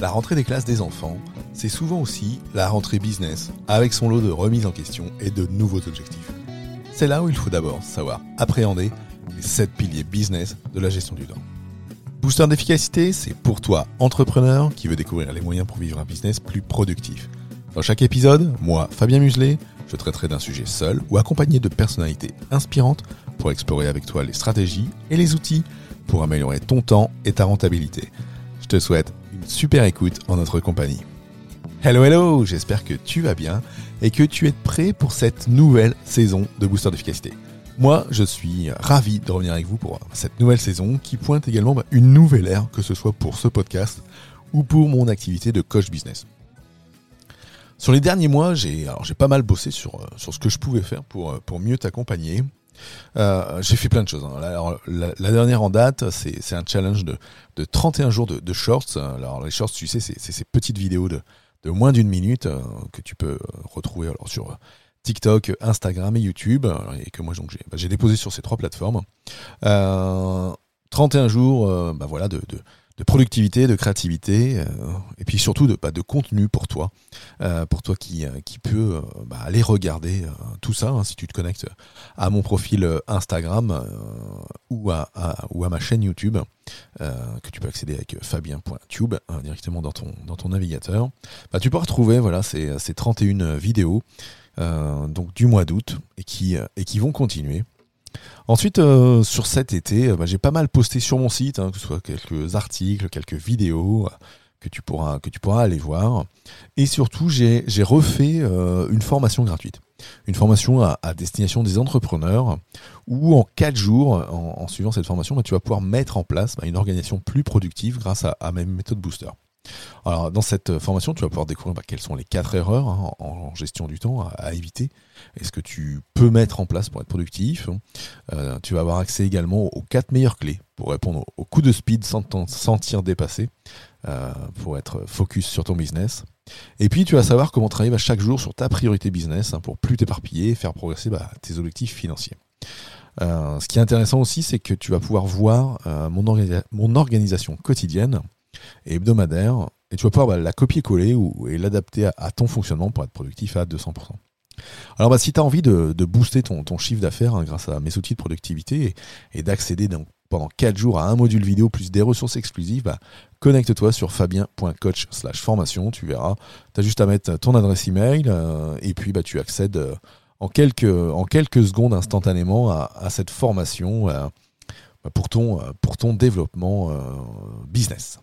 La rentrée des classes des enfants, c'est souvent aussi la rentrée business, avec son lot de remises en question et de nouveaux objectifs. C'est là où il faut d'abord savoir appréhender les 7 piliers business de la gestion du temps. Booster d'efficacité, c'est pour toi, entrepreneur, qui veut découvrir les moyens pour vivre un business plus productif. Dans chaque épisode, moi, Fabien Muselet, je traiterai d'un sujet seul ou accompagné de personnalités inspirantes pour explorer avec toi les stratégies et les outils pour améliorer ton temps et ta rentabilité. Je te souhaite super écoute en notre compagnie. Hello hello, j'espère que tu vas bien et que tu es prêt pour cette nouvelle saison de Booster d'efficacité. Moi, je suis ravi de revenir avec vous pour cette nouvelle saison qui pointe également bah, une nouvelle ère, que ce soit pour ce podcast ou pour mon activité de coach business. Sur les derniers mois, j'ai pas mal bossé sur euh, sur ce que je pouvais faire pour euh, pour mieux t'accompagner. Euh, j'ai fait plein de choses. Hein. La, dernière en date, c'est un challenge de, de 31 jours de, shorts. Alors les shorts, tu sais, c'est ces petites vidéos de, moins d'une minute euh, que tu peux euh, retrouver alors sur TikTok, Instagram et YouTube, et que moi donc j'ai bah, déposé sur ces trois plateformes. 31 jours, bah, voilà, de de productivité, de créativité, euh, et puis surtout de, bah, de contenu pour toi, euh, pour toi qui, euh, qui peut bah, aller regarder tout ça, hein, si tu te connectes à mon profil Instagram ou, à, ou à ma chaîne YouTube, que tu peux accéder avec fabien.tube hein, directement dans ton, dans ton navigateur. Bah, tu peux retrouver voilà, ces, ces 31 vidéos donc du mois d'août et qui, et qui vont continuer. Ensuite, euh, sur cet été, euh, bah, j'ai pas mal posté sur mon site, hein, que ce soit quelques articles, quelques vidéos euh, que tu pourras que tu pourras aller voir. Et surtout, j'ai refait une formation gratuite, une formation à, destination des entrepreneurs, où en quatre jours, en, suivant cette formation, bah, tu vas pouvoir mettre en place bah, une organisation plus productive grâce à, à mes méthodes booster. Alors, dans cette formation, tu vas pouvoir découvrir bah, quelles sont les quatre erreurs hein, en, gestion du temps à, éviter et ce que tu peux mettre en place pour être productif. Euh, tu vas avoir accès également aux quatre meilleures clés pour répondre aux coups de speed sans te sentir dépassé, euh, pour être focus sur ton business. Et puis, tu vas savoir comment travailler bah, chaque jour sur ta priorité business hein, pour plus t'éparpiller et faire progresser bah, tes objectifs financiers. Euh, ce qui est intéressant aussi, c'est que tu vas pouvoir voir mon organisation quotidienne et hebdomadaire, et tu vas pouvoir bah, la copier-coller ou, et l'adapter à, ton fonctionnement pour être productif à 200%. Alors bah, si tu as envie de, booster ton, chiffre d'affaires hein, grâce à mes outils de productivité et, d'accéder pendant 4 jours à un module vidéo plus des ressources exclusives, bah, connecte-toi sur fabien.coach slash formation, tu verras. Tu as juste à mettre ton adresse email euh, et puis bah, tu accèdes euh, en, quelques, secondes instantanément à, cette formation euh, pour, ton, pour ton développement business.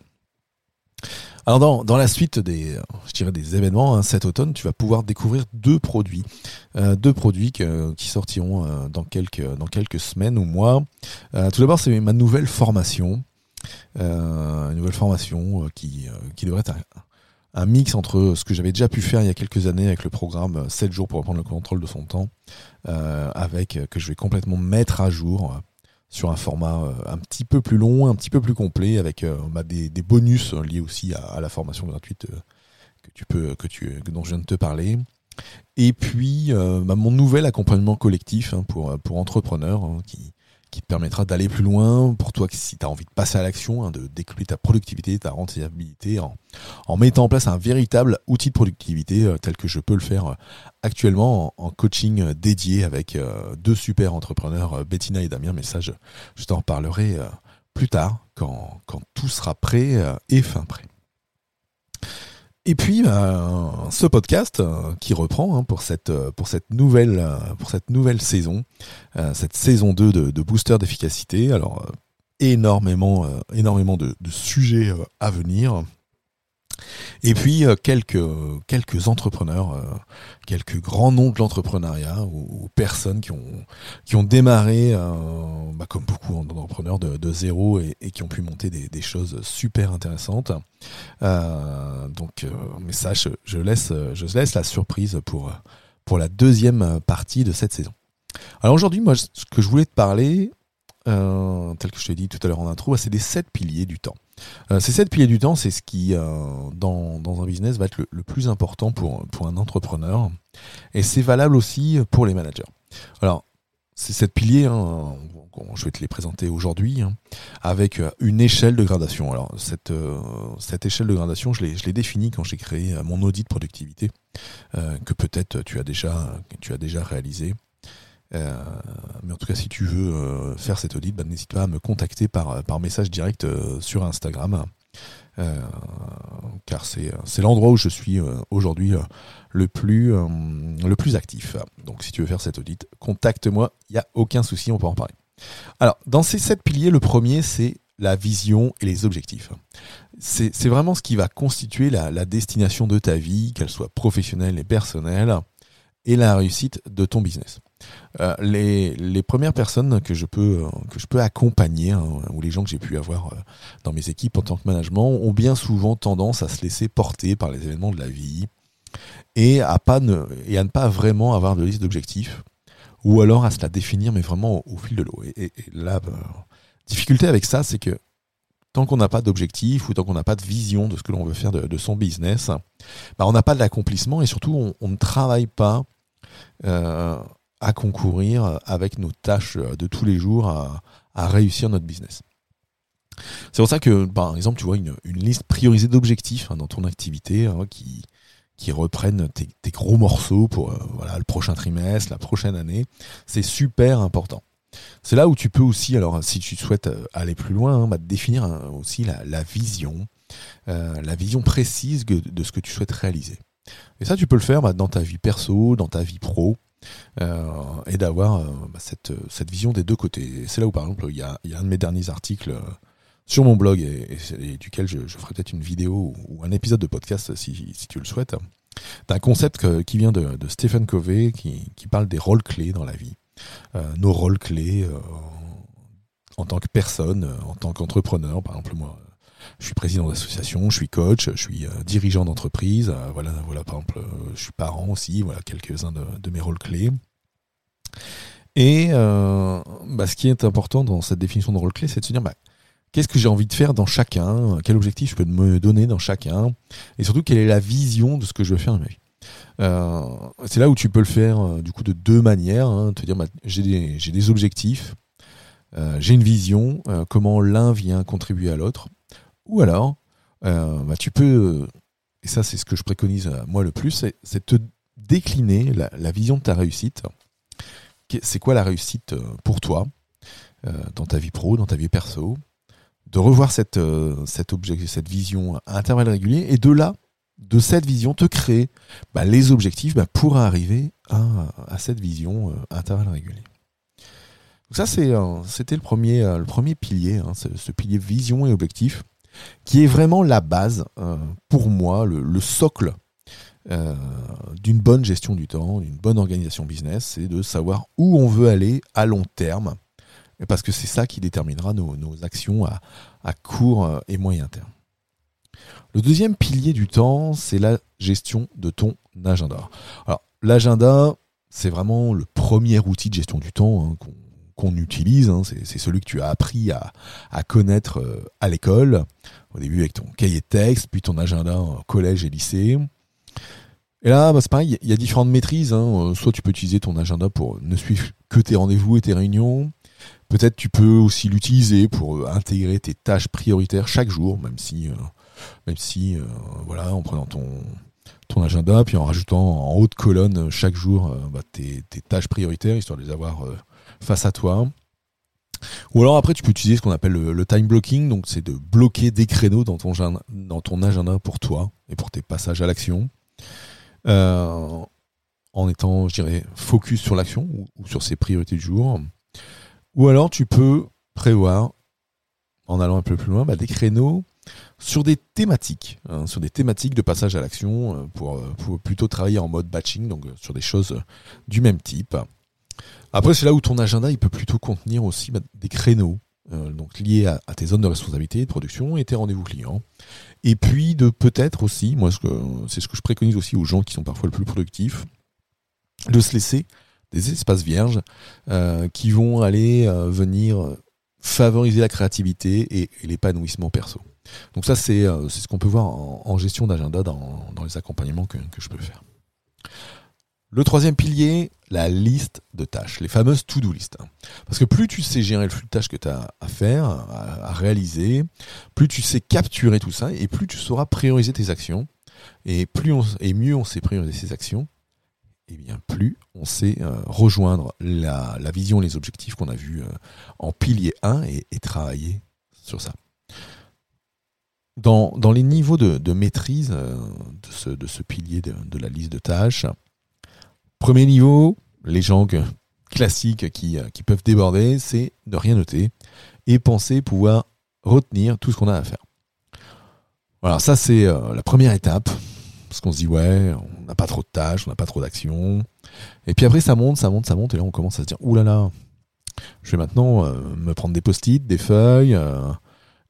Alors dans, dans, la suite des, je dirais des événements hein, cet automne, tu vas pouvoir découvrir deux produits, euh, deux produits qui sortiront euh, dans quelques dans quelques semaines ou mois. Euh, tout d'abord, c'est ma nouvelle formation, une nouvelle formation qui qui devrait être un, mix entre ce que j'avais déjà pu faire il y a quelques années avec le programme 7 jours pour reprendre le contrôle de son temps, avec que je vais complètement mettre à jour sur un format euh, un petit peu plus long, un petit peu plus complet, avec euh, bah, des, bonus liés aussi à, la formation gratuite euh, que tu peux, que tu, dont je viens de te parler. Et puis bah, mon nouvel accompagnement collectif hein, pour, pour entrepreneurs hein, qui, qui te permettra d'aller plus loin pour toi si tu as envie de passer à l'action, hein, de découper ta productivité, ta rentabilité en, en, mettant en place un véritable outil de productivité euh, tel que je peux le faire euh, actuellement en, coaching euh, dédié avec deux super entrepreneurs, Bettina et Damien, mais ça je, je t'en reparlerai plus tard quand, quand tout sera prêt et fin prêt. Et puis bah, ce podcast euh, qui reprend hein, pour cette euh, pour cette nouvelle euh, pour cette nouvelle saison, cette saison 2 de, Booster d'efficacité. Alors énormément énormément de, sujets à venir. Et puis euh, quelques quelques entrepreneurs, euh, quelques grands noms de l'entrepreneuriat ou, personnes qui ont qui ont démarré, euh, bah, comme beaucoup d'entrepreneurs de, zéro et, qui ont pu monter des, choses super intéressantes. donc, mais ça, je, laisse je laisse la surprise pour pour la deuxième partie de cette saison. Alors aujourd'hui, moi, ce que je voulais te parler, tel que je t'ai dit tout à l'heure en intro, c'est des sept piliers du temps. Euh, ces sept piliers du temps, c'est ce qui, euh, dans, dans, un business, va être le, plus important pour, pour un entrepreneur. Et c'est valable aussi pour les managers. Alors, ces sept piliers, hein, je vais te les présenter aujourd'hui, hein, avec euh, une échelle de gradation. Alors, cette, cette échelle de gradation, je l'ai définie quand j'ai créé mon audit de productivité, que peut-être tu as déjà, tu as déjà réalisé. Euh, mais en tout cas, si tu veux euh, faire cet audit, bah, n'hésite pas à me contacter par, par message direct euh, sur Instagram. car c'est l'endroit où je suis aujourd'hui le plus le plus actif. Donc si tu veux faire cet audit, contacte-moi, il n'y a aucun souci, on peut en parler. Alors, dans ces sept piliers, le premier, c'est la vision et les objectifs. C'est vraiment ce qui va constituer la, la destination de ta vie, qu'elle soit professionnelle et personnelle, et la réussite de ton business. Euh, les, les, premières personnes que je peux que je peux accompagner hein, ou les gens que j'ai pu avoir euh, dans mes équipes en tant que management ont bien souvent tendance à se laisser porter par les événements de la vie et à ne, pas vraiment avoir de liste d'objectifs ou alors à se la définir mais vraiment au, fil de l'eau et, et, la difficulté avec ça c'est que tant qu'on n'a pas d'objectif ou tant qu'on n'a pas de vision de ce que l'on veut faire de, de son business, bah on n'a pas d'accomplissement et surtout on, on, ne travaille pas euh, à concourir avec nos tâches de tous les jours à, réussir notre business. C'est pour ça que, par exemple, tu vois une, liste priorisée d'objectifs hein, dans ton activité hein, qui, qui reprennent tes, gros morceaux pour euh, voilà, le prochain trimestre, la prochaine année. C'est super important. C'est là où tu peux aussi, alors si tu souhaites euh, aller plus loin, hein, bah, définir aussi la, vision, euh, la vision précise de, ce que tu souhaites réaliser. Et ça, tu peux le faire bah, dans ta vie perso, dans ta vie pro. Euh, et d'avoir bah, cette, vision des deux côtés. C'est là où, par exemple, il y a, un de mes derniers articles sur mon blog et, duquel je, ferai peut-être une vidéo ou un épisode de podcast si, tu le souhaites. d'un concept qui vient de, Stephen Covey qui, parle des rôles clés dans la vie. Nos rôles clés en tant que personne, en tant qu'entrepreneur. Par exemple, moi, je suis président d'association, je suis coach, je suis euh, dirigeant d'entreprise. Euh, voilà, voilà, par exemple, euh, je suis parent aussi. Voilà quelques-uns de, mes rôles clés. Et bah, ce qui est important dans cette définition de rôle clé, c'est de se dire bah, qu'est-ce que j'ai envie de faire dans chacun, quel objectif je peux me donner dans chacun, et surtout quelle est la vision de ce que je veux faire dans ma vie? C'est là où tu peux le faire du coup de deux manières. Hein, te dire j'ai des, des, objectifs, j'ai une vision, comment l'un vient contribuer à l'autre. Ou alors, euh, bah, tu peux, et ça c'est ce que je préconise euh, moi le plus, c'est te décliner la, vision de ta réussite. C'est quoi la réussite euh, pour toi dans ta vie pro, dans ta vie perso? De revoir cette, cette, cette vision à intervalles réguliers et de là, de cette vision, te créer bah, les objectifs bah, pour arriver à, cette vision à intervalles réguliers. Donc ça, c'était le premier, premier pilier, hein, ce, pilier vision et objectif qui est vraiment la base, euh, pour moi, le, socle euh, d'une bonne gestion du temps, d'une bonne organisation business, c'est de savoir où on veut aller à long terme, parce que c'est ça qui déterminera nos, actions à, court euh, et moyen terme. Le deuxième pilier du temps, c'est la gestion de ton agenda. Alors, l'agenda, c'est vraiment le premier outil de gestion du temps hein, qu'on utilise. Hein, c'est celui que tu as appris à, connaître euh, à l'école, au début avec ton cahier de texte, puis ton agenda en collège et lycée. Et là, bah, c'est pareil, il y a différentes maîtrises. Hein. Soit tu peux utiliser ton agenda pour ne suivre que tes rendez-vous et tes réunions. Peut-être tu peux aussi l'utiliser pour euh, intégrer tes tâches prioritaires chaque jour, même si, euh, même si, voilà, en prenant ton ton agenda, puis en rajoutant en haute colonne chaque jour bah, tes, tâches prioritaires, histoire de les avoir face à toi. Ou alors après, tu peux utiliser ce qu'on appelle le, time blocking, donc c'est de bloquer des créneaux dans ton, dans ton agenda pour toi et pour tes passages à l'action, euh, en étant, je dirais, focus sur l'action ou, sur ses priorités du jour. Ou alors tu peux prévoir, en allant un peu plus loin, bah, des créneaux sur des thématiques, hein, sur des thématiques de passage à l'action euh, pour, euh, pour, plutôt travailler en mode batching, donc euh, sur des choses du même type. Après, c'est là où ton agenda il peut plutôt contenir aussi bah, des créneaux, liés à, tes zones de responsabilité, de production et tes rendez-vous clients. Et puis de peut-être aussi, moi c'est ce que je préconise aussi aux gens qui sont parfois le plus productifs, de se laisser des espaces vierges qui vont aller venir favoriser la créativité et l'épanouissement perso. Donc ça, c'est euh, ce qu'on peut voir en, gestion d'agenda dans, les accompagnements que, je peux faire. Le troisième pilier, la liste de tâches, les fameuses to-do list. Parce que plus tu sais gérer le flux de tâches que tu as à faire, à, réaliser, plus tu sais capturer tout ça, et plus tu sauras prioriser tes actions. Et, plus et mieux on sait prioriser ses actions, et bien plus on sait euh, rejoindre la, vision, les objectifs qu'on a vus euh, en pilier 1 et travailler sur ça. Dans, les niveaux de, maîtrise euh, de, ce, pilier de, la liste de tâches, premier niveau, les gens classiques qui, euh, qui peuvent déborder, c'est de rien noter et penser pouvoir retenir tout ce qu'on a à faire. Voilà, ça c'est euh, la première étape, parce qu'on se dit ouais, on n'a pas trop de tâches, on n'a pas trop d'actions. Et puis après ça monte, ça monte, ça monte, et là on commence à se dire oulala, là là, je vais maintenant me prendre des post-it, des feuilles,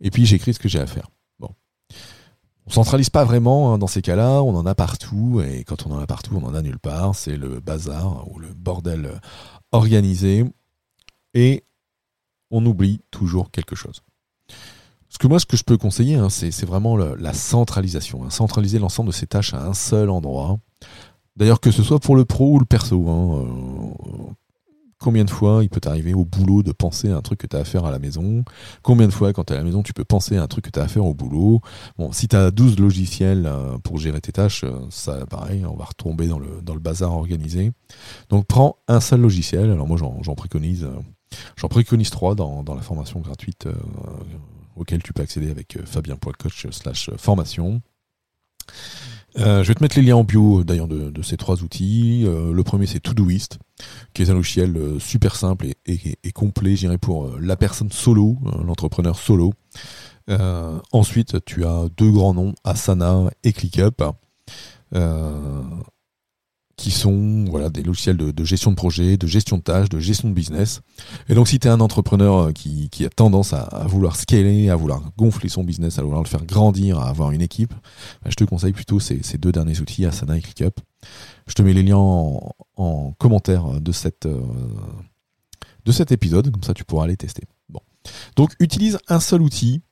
et puis j'écris ce que j'ai à faire on centralise pas vraiment hein, dans ces cas-là, on en a partout, et quand on en a partout, on en a nulle part, c'est le bazar ou le bordel organisé, et on oublie toujours quelque chose. Ce que moi, ce que je peux conseiller, hein, c'est vraiment la centralisation, hein, centraliser l'ensemble de ces tâches à un seul endroit. D'ailleurs, que ce soit pour le pro ou le perso. Euh, Combien de fois il peut t'arriver au boulot de penser à un truc que tu as à faire à la maison? Combien de fois quand tu es à la maison tu peux penser à un truc que tu as à faire au boulot? Bon, si tu as 12 logiciels euh, pour gérer tes tâches, euh, ça pareil, on va retomber dans le, dans le bazar organisé. Donc prends un seul logiciel. Alors moi j'en préconise euh, j'en préconise trois dans, la formation gratuite auquel tu peux accéder avec fabien.coach slash formation. Euh, je vais te mettre les liens en bio d'ailleurs de, ces trois outils. Euh, le premier c'est Todoist, qui est un logiciel euh, super simple et, complet, je pour la personne solo, l'entrepreneur solo. ensuite, tu as deux grands noms, Asana et ClickUp qui sont voilà des logiciels de, gestion de projet, de gestion de tâches, de gestion de business. Et donc si tu es un entrepreneur euh, qui, a tendance à, vouloir scaler, à vouloir gonfler son business, à vouloir le faire grandir, à avoir une équipe, bah, je te conseille plutôt ces, deux derniers outils, Asana et ClickUp. Je te mets les liens en, commentaire de, cette, euh, de cet épisode, comme ça tu pourras les tester. Bon. Donc utilise un seul outil,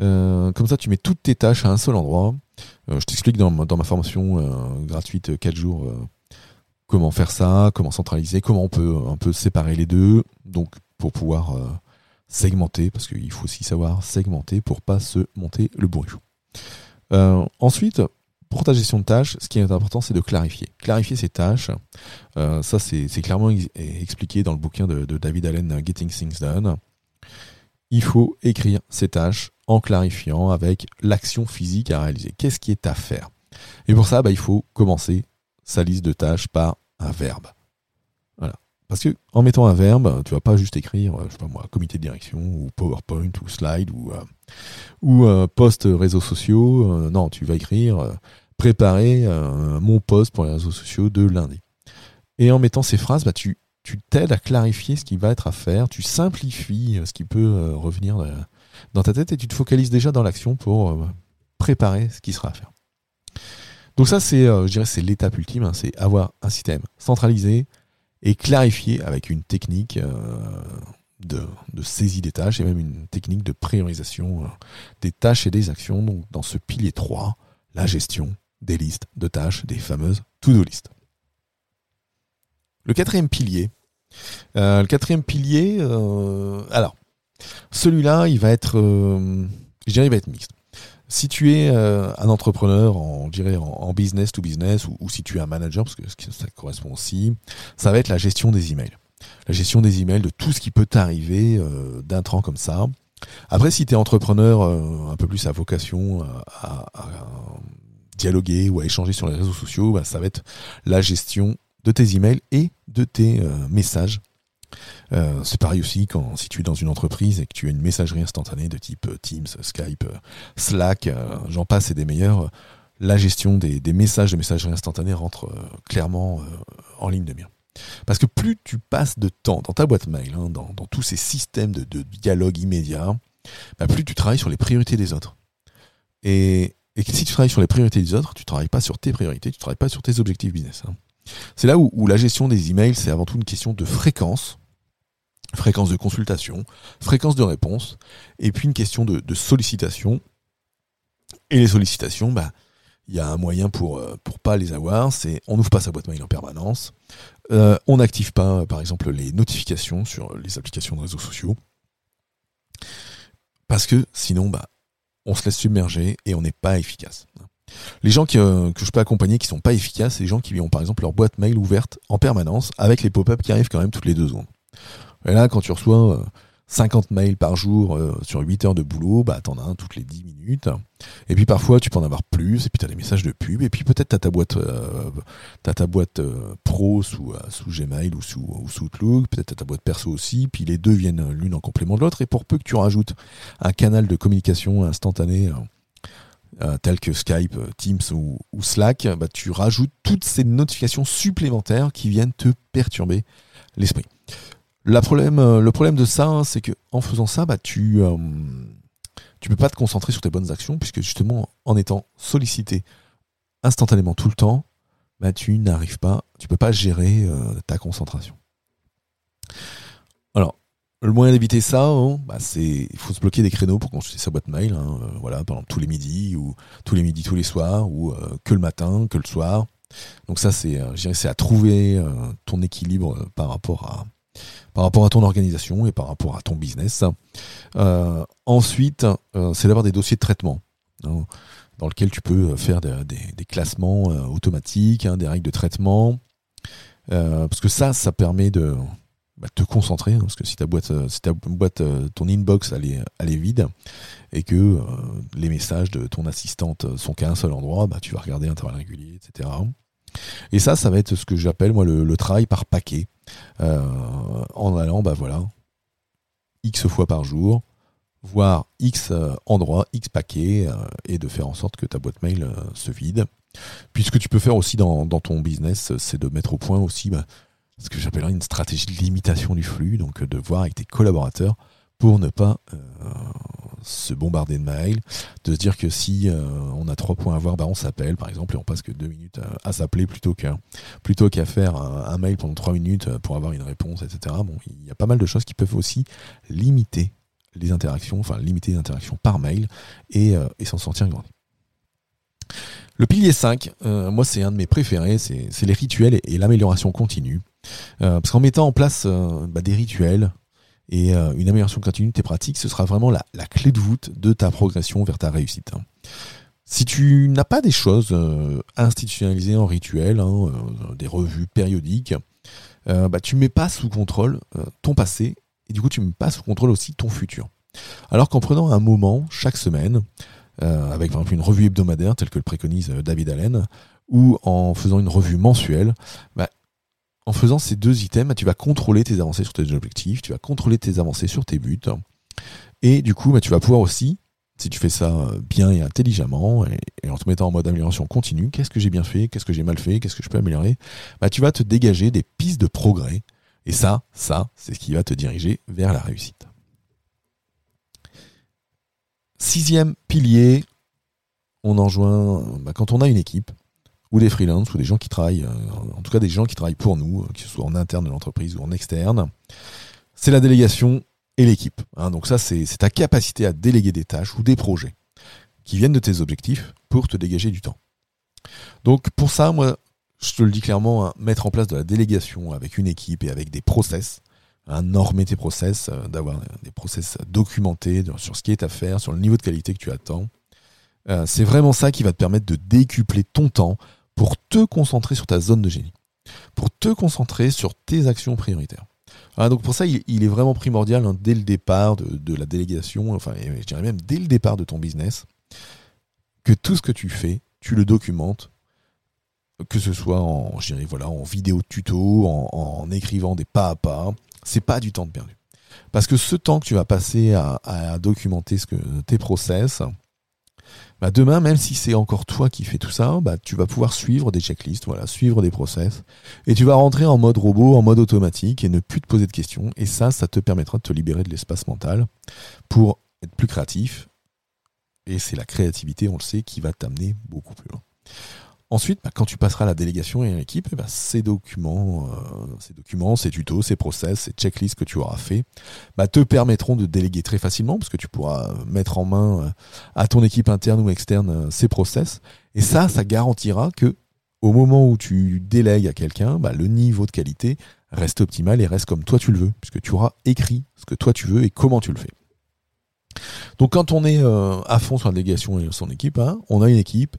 euh, comme ça tu mets toutes tes tâches à un seul endroit. je t'explique dans, dans, ma formation gratuite 4 jours comment faire ça, comment centraliser, comment on peut un peu séparer les deux, donc pour pouvoir euh, segmenter, parce qu'il faut aussi savoir segmenter pour pas se monter le bourrichou. Euh, ensuite, pour ta gestion de tâches, ce qui est important, c'est de clarifier. Clarifier ces tâches, euh, ça c'est clairement expliqué dans le bouquin de, David Allen, Getting Things Done. Il faut écrire ces tâches en clarifiant avec l'action physique à réaliser. Qu'est-ce qui est à faire? Et pour ça, bah, il faut commencer sa liste de tâches par un verbe. Voilà. Parce que en mettant un verbe, tu vas pas juste écrire, euh, je sais pas moi, comité de direction ou PowerPoint ou slide ou euh, euh, post réseaux sociaux. non, tu vas écrire préparer mon post pour les réseaux sociaux de lundi. Et en mettant ces phrases, bah tu tu t'aides à clarifier ce qui va être à faire, tu simplifies ce qui peut revenir dans ta tête et tu te focalises déjà dans l'action pour préparer ce qui sera à faire. Donc ça, c'est, euh, je dirais, c'est l'étape ultime, hein, c'est avoir un système centralisé et clarifié avec une technique euh, de, saisie des tâches et même une technique de priorisation euh, des tâches et des actions. Donc dans ce pilier 3, la gestion des listes de tâches, des fameuses to-do list. Le quatrième pilier, le quatrième pilier, alors celui-là, il va être, je dirais, il va être mixte. Si tu es euh, un entrepreneur, en, dirait en, business to business, ou, si tu es un manager, parce que ça correspond aussi, ça va être la gestion des emails. La gestion des emails, de tout ce qui peut t'arriver euh, d'un train comme ça. Après, si tu es entrepreneur euh, un peu plus à vocation à, dialoguer ou à échanger sur les réseaux sociaux, bah, ça va être la gestion de tes emails et de tes messages Euh, c'est pareil aussi quand si tu es dans une entreprise et que tu as une messagerie instantanée de type euh, Teams, Skype, euh, Slack, j'en passe et des meilleurs. La gestion des, messages de messagerie instantanée rentre clairement en ligne de mire. Parce que plus tu passes de temps dans ta boîte mail, hein, dans, tous ces systèmes de, dialogue immédiat, bah, plus tu travailles sur les priorités des autres. Et, si tu travailles sur les priorités des autres, tu travailles pas sur tes priorités, tu travailles pas sur tes objectifs business. Hein. C'est là où, la gestion des emails, c'est avant tout une question de fréquence, fréquence de consultation, fréquence de réponse, et puis une question de, sollicitation. Et les sollicitations, bah, il y a un moyen pour ne euh, pour pas les avoir, c'est on n'ouvre pas sa boîte mail en permanence, euh, on n'active pas par exemple les notifications sur les applications de réseaux sociaux, parce que sinon bah on se laisse submerger et on n'est pas efficace. Les gens euh, que je peux accompagner qui sont pas efficaces, c'est les gens qui ont par exemple leur boîte mail ouverte en permanence avec les pop-up qui arrivent quand même toutes les deux secondes. Et là, quand tu reçois 50 euh, mails par jour euh, sur 8 heures de boulot, bah t'en as un toutes les 10 minutes. Et puis parfois tu peux en avoir plus, et puis tu as des messages de pub, et puis peut-être tu as ta boîte as ta boîte pro sous, sous Gmail ou sous, ou sous Outlook, peut-être tu ta boîte perso aussi, puis les deux viennent l'une en complément de l'autre, et pour peu que tu rajoutes un canal de communication instantané euh, tels que Skype, euh, Teams ou, Slack, bah, tu rajoutes toutes ces notifications supplémentaires qui viennent te perturber l'esprit. Euh, le problème de ça, hein, c'est que en faisant ça, bah, tu ne peux pas te concentrer sur tes bonnes actions, puisque justement, en étant sollicité instantanément tout le temps, bah, tu n'arrives pas, tu peux pas gérer ta concentration. Alors, le moyen d'éviter ça, hein, bah, c'est il faut se bloquer des créneaux pour consulter sa boîte mail. Hein, euh, voilà, par exemple tous les midis ou tous les midis tous les soirs ou euh, que le matin, que le soir. Donc ça c'est, euh, c'est à trouver ton équilibre par rapport à par rapport à ton organisation et par rapport à ton business. ensuite, c'est d'avoir des dossiers de traitement. Hein, dans lequel tu peux faire des, classements automatiques, des règles de traitement, parce que ça, ça permet de, bah, te concentrer, hein, parce que si ta boîte, euh, si ta boîte, euh, ton inbox elle est, vide et que euh, les messages de ton assistante sont qu'à un seul endroit, bah, tu vas regarder intervalle régulier, etc. Et ça, ça va être ce que j'appelle moi le, travail par paquet, en allant, bah voilà, x fois par jour, voire x endroits, x paquets, et de faire en sorte que ta boîte mail se vide. Puis ce que tu peux faire aussi dans, ton business, c'est de mettre au point aussi bah, ce que j'appellerais une stratégie de limitation du flux, donc euh, de voir avec tes collaborateurs pour ne pas euh, se bombarder de mails, de se dire que si euh, on a trois points à voir, bah on s'appelle par exemple et on passe que deux minutes à, s'appeler plutôt qu'à plutôt qu'à faire un, mail pendant trois minutes pour avoir une réponse, etc. Il y a pas mal de choses qui peuvent aussi limiter les interactions, enfin limiter les interactions par mail et, s'en sortir grandi. Le pilier 5, moi c'est un de mes préférés, c'est les rituels et l'amélioration continue. Euh, parce qu'en mettant en place euh, bah, des rituels et euh, une amélioration continue de tes pratiques, ce sera vraiment la, clé de voûte de ta progression vers ta réussite. Hein. Si tu n'as pas des choses institutionnalisées en rituel, hein, des revues périodiques, bah, tu ne mets pas sous contrôle ton passé et du coup tu ne mets pas sous contrôle aussi ton futur. Alors qu'en prenant un moment chaque semaine, avec par exemple une revue hebdomadaire telle que le préconise David Allen, ou en faisant une revue mensuelle, bah, en faisant ces deux items, tu vas contrôler tes avancées sur tes objectifs, tu vas contrôler tes avancées sur tes buts. Et du coup, bah, tu vas pouvoir aussi, si tu fais ça euh, bien et intelligemment, et, en te mettant en mode amélioration continue, qu'est-ce que j'ai bien fait, qu'est-ce que j'ai mal fait, qu'est-ce que je peux améliorer, bah, tu vas te dégager des pistes de progrès. Et ça, ça, c'est ce qui va te diriger vers la réussite. Sixième pilier, on en joint bah, quand on a une équipe, ou des freelances, ou des gens qui travaillent, euh, en tout cas des gens qui travaillent pour nous, euh, que ce soit en interne de l'entreprise ou en externe, c'est la délégation et l'équipe. Hein. donc ça, c'est ta capacité à déléguer des tâches ou des projets qui viennent de tes objectifs pour te dégager du temps. Donc pour ça, moi, je te le dis clairement, hein, mettre en place de la délégation avec une équipe et avec des process, hein, normer tes process, euh, d'avoir des process documentés sur ce qui est à faire, sur le niveau de qualité que tu attends. c'est vraiment ça qui va te permettre de décupler ton temps pour te concentrer sur ta zone de génie, pour te concentrer sur tes actions prioritaires. donc pour ça, il, est vraiment primordial hein, dès le départ de, la délégation, enfin je dirais même dès le départ de ton business, que tout ce que tu fais, tu le documentes, que ce soit en, voilà, en vidéo tuto, en, écrivant des pas à pas, c'est pas du temps de perdu. Parce que ce temps que tu vas passer à, documenter ce que, tes process, bah demain, même si c'est encore toi qui fais tout ça, bah tu vas pouvoir suivre des checklists, voilà, suivre des process, et tu vas rentrer en mode robot, en mode automatique, et ne plus te poser de questions. Et ça, ça te permettra de te libérer de l'espace mental pour être plus créatif. Et c'est la créativité, on le sait, qui va t'amener beaucoup plus loin. Ensuite, bah, quand tu passeras à la délégation et à l'équipe, ben, ces documents, euh, ces documents, ces tutos, ces process, ces checklists que tu auras fait, bah, te permettront de déléguer très facilement parce que tu pourras mettre en main euh, à ton équipe interne ou externe euh, ces process. Et ça, ça garantira que au moment où tu délègues à quelqu'un, bah, le niveau de qualité reste optimal et reste comme toi tu le veux, puisque tu auras écrit ce que toi tu veux et comment tu le fais. Donc quand on est à fond sur la délégation et son équipe, hein, on a une équipe,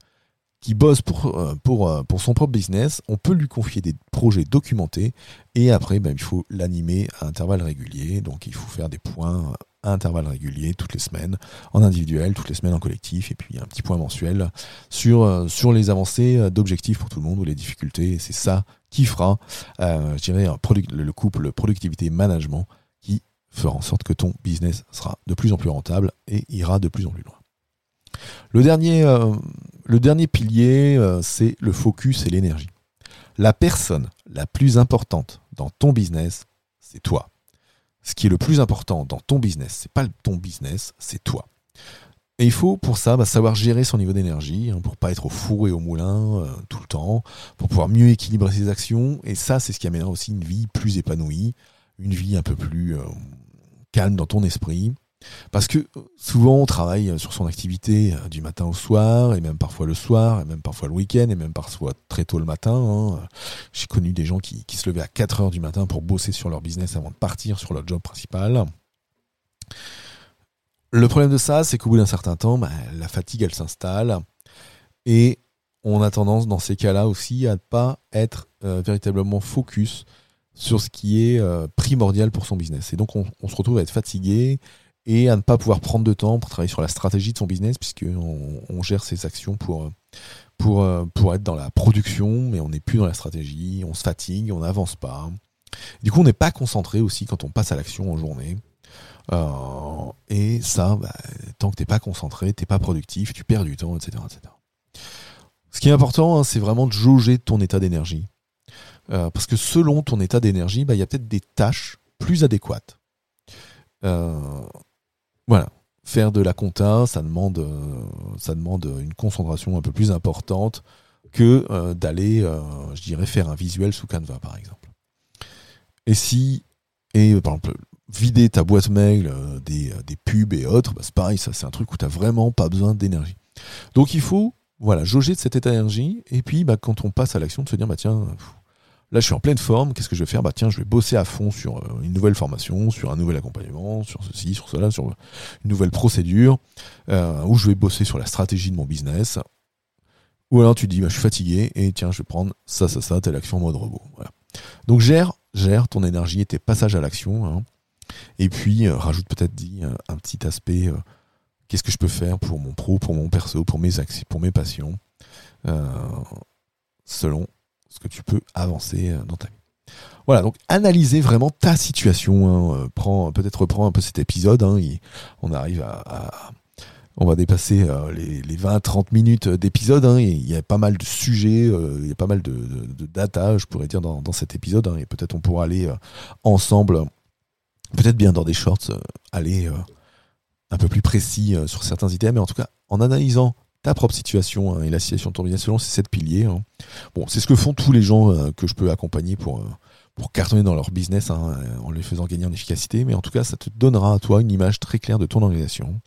qui bosse pour, euh, pour, euh, pour son propre business, on peut lui confier des projets documentés et après, ben, il faut l'animer à intervalles réguliers. Donc, il faut faire des points à intervalles réguliers toutes les semaines, en individuel, toutes les semaines en collectif, et puis un petit point mensuel sur, euh, sur les avancées d'objectifs pour tout le monde ou les difficultés. C'est ça qui fera, je dirais, le couple productivité-management qui fera en sorte que ton business sera de plus en plus rentable et ira de plus en plus loin. Le dernier, le dernier pilier, euh, c'est le focus et l'énergie. La personne la plus importante dans ton business, c'est toi. Ce qui est le plus important dans ton business, c'est pas ton business, c'est toi. Et il faut pour ça bah, savoir gérer son niveau d'énergie, hein, pour pas être au four et au moulin euh, tout le temps, pour pouvoir mieux équilibrer ses actions. Et ça, c'est ce qui amènera aussi une vie plus épanouie, une vie un peu plus euh, calme dans ton esprit, parce que souvent on travaille sur son activité euh, du matin au soir, et même parfois le soir, et même parfois le week-end, et même parfois très tôt le matin. Hein. J'ai connu des gens qui, se levaient à 4 heures du matin pour bosser sur leur business avant de partir sur leur job principal. Le problème de ça, c'est qu'au bout d'un certain temps, bah, la fatigue, elle s'installe. Et on a tendance, dans ces cas-là aussi, à ne pas être euh, véritablement focus sur ce qui est euh, primordial pour son business. Et donc, on, on, se retrouve à être fatigué et à ne pas pouvoir prendre de temps pour travailler sur la stratégie de son business, puisqu'on on gère ses actions pour, pour, pour être dans la production, mais on n'est plus dans la stratégie, on se fatigue, on n'avance pas. Du coup, on n'est pas concentré aussi quand on passe à l'action en journée. Euh, et ça, bah, tant que t'es pas concentré, t'es pas productif, tu perds du temps, etc. etc. Ce qui est important, hein, c'est vraiment de jauger ton état d'énergie. Euh, parce que selon ton état d'énergie, bah, il y a peut-être des tâches plus adéquates. Euh, voilà. Faire de la compta, ça demande, euh, ça demande une concentration un peu plus importante que euh, d'aller, euh, je dirais, faire un visuel sous Canva, par exemple. Et si, et par exemple, vider ta boîte mail des, pubs et autres, bah, c'est pareil, ça c'est un truc où tu n'as vraiment pas besoin d'énergie. Donc il faut voilà, jauger de cet état d'énergie, et puis bah, quand on passe à l'action, de se dire, bah tiens, Là, je suis en pleine forme. Qu'est-ce que je vais faire? Bah tiens, je vais bosser à fond sur euh, une nouvelle formation, sur un nouvel accompagnement, sur ceci, sur cela, sur une nouvelle procédure, euh, ou je vais bosser sur la stratégie de mon business. Ou alors tu dis, bah, je suis fatigué et tiens, je vais prendre ça, ça, ça, telle action en mode robot. Voilà. Donc gère, gère ton énergie et tes passages à l'action. Hein. Et puis euh, rajoute peut-être dit un petit aspect. Qu'est-ce que je peux faire pour mon pro, pour mon perso, pour mes pour mes passions, selon ce que tu peux avancer euh, dans ta vie. Voilà, donc analyser vraiment ta situation. Hein, euh, prends, peut-être reprends un peu cet épisode. Hein, on arrive à, on va dépasser euh, les, 20-30 minutes d'épisode. Hein, il y a pas mal de sujets, il y a pas mal de, data, je pourrais dire, dans, cet épisode. et peut-être on pourra aller ensemble, peut-être bien dans des shorts, aller un peu plus précis sur certains items. Mais en tout cas, en analysant ta propre situation hein, et la situation de ton business selon ces sept piliers. Hein. Bon, c'est ce que font tous les gens euh, que je peux accompagner pour, euh, cartonner dans leur business hein, en les faisant gagner en efficacité. Mais en tout cas, ça te donnera à toi une image très claire de ton organisation.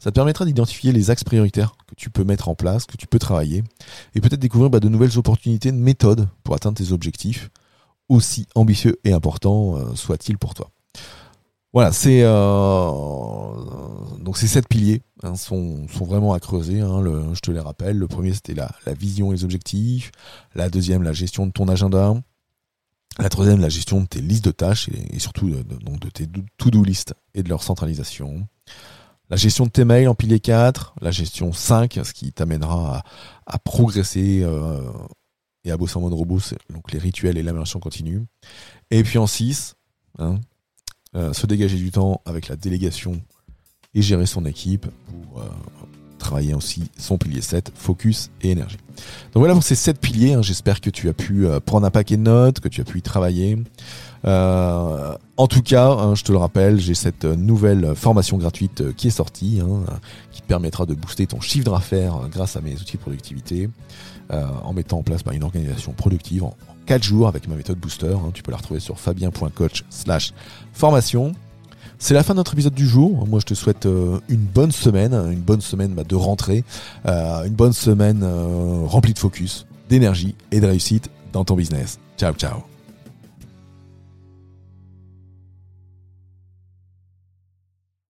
Ça te permettra d'identifier les axes prioritaires que tu peux mettre en place, que tu peux travailler, et peut-être découvrir bah, de nouvelles opportunités, de méthodes pour atteindre tes objectifs, aussi ambitieux et importants euh, soient-ils pour toi. Voilà, c'est donc ces sept piliers Hein, sont, sont, vraiment à creuser. Hein, le, je te les rappelle. Le premier, c'était la, la, vision et les objectifs. La deuxième, la gestion de ton agenda. La troisième, la gestion de tes listes de tâches et, surtout de, donc de tes to-do list et de leur centralisation. La gestion de tes mails en pilier 4. La gestion 5, ce qui t'amènera à, à, progresser euh, et à bosser en mode robot, donc les rituels et l'amélioration continue. Et puis en 6, hein, se dégager du temps avec la délégation et gérer son équipe pour aussi son pilier 7, focus et énergie. Donc voilà pour ces 7 piliers, hein. j'espère que tu as pu prendre un paquet de notes, que tu as pu y travailler. Euh, en tout cas, hein, je te le rappelle, j'ai cette nouvelle formation gratuite euh, qui est sortie, hein, qui permettra de booster ton chiffre d'affaires euh, grâce à mes outils de productivité, en mettant en place une organisation productive en, 4 jours avec ma méthode Booster. Tu peux la retrouver sur fabien.coach slash formation. C'est la fin de notre épisode du jour. Moi, je te souhaite une bonne semaine, une bonne semaine bah, de rentrée, une bonne semaine remplie de focus, d'énergie et de réussite dans ton business. Ciao, ciao.